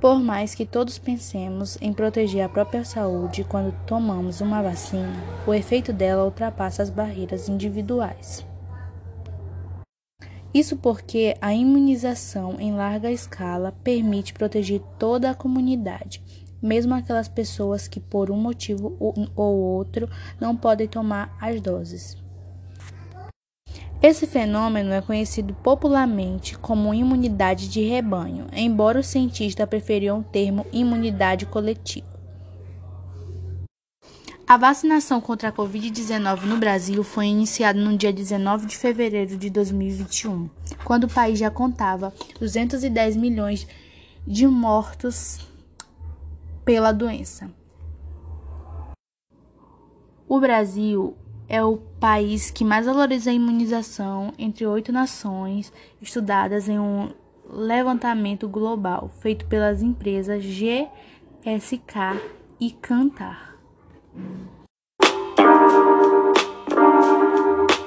Por mais que todos pensemos em proteger a própria saúde quando tomamos uma vacina, o efeito dela ultrapassa as barreiras individuais. Isso porque a imunização em larga escala permite proteger toda a comunidade, mesmo aquelas pessoas que, por um motivo ou outro, não podem tomar as doses. Esse fenômeno é conhecido popularmente como imunidade de rebanho, embora os cientistas preferiam o termo imunidade coletiva. A vacinação contra a Covid-19 no Brasil foi iniciada no dia 19 de fevereiro de 2021, quando o país já contava 210 milhões de mortos pela doença. O Brasil é o país que mais valoriza a imunização entre oito nações estudadas em um levantamento global feito pelas empresas GSK e Cantar.